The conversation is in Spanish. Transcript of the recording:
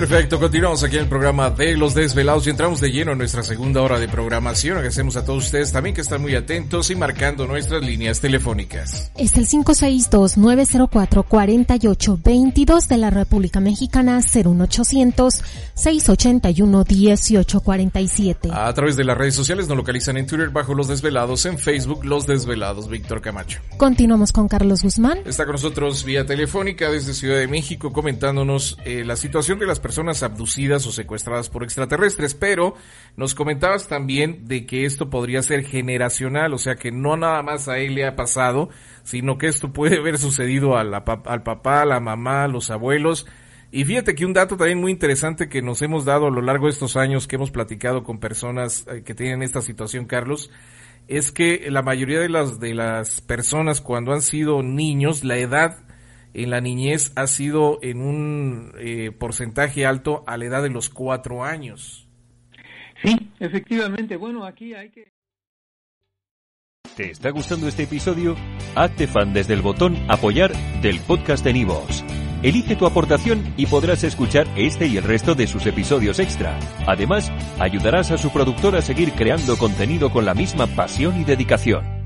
Perfecto, continuamos aquí en el programa de Los Desvelados y entramos de lleno en nuestra segunda hora de programación. Agradecemos a todos ustedes también que están muy atentos y marcando nuestras líneas telefónicas. Es el 562-904-4822 de la República Mexicana, 01800-681-1847. A través de las redes sociales nos localizan en Twitter bajo Los Desvelados, en Facebook Los Desvelados, Víctor Camacho. Continuamos con Carlos Guzmán. Está con nosotros vía telefónica desde Ciudad de México comentándonos eh, la situación de las personas abducidas o secuestradas por extraterrestres, pero nos comentabas también de que esto podría ser generacional, o sea que no nada más a él le ha pasado, sino que esto puede haber sucedido a al papá, a la mamá, a los abuelos. Y fíjate que un dato también muy interesante que nos hemos dado a lo largo de estos años que hemos platicado con personas eh, que tienen esta situación, Carlos, es que la mayoría de las, de las personas cuando han sido niños, la edad en la niñez ha sido en un eh, porcentaje alto a la edad de los cuatro años. Sí, efectivamente. Bueno, aquí hay que... ¿Te está gustando este episodio? Hazte fan desde el botón apoyar del podcast de Nivos. Elige tu aportación y podrás escuchar este y el resto de sus episodios extra. Además, ayudarás a su productor a seguir creando contenido con la misma pasión y dedicación.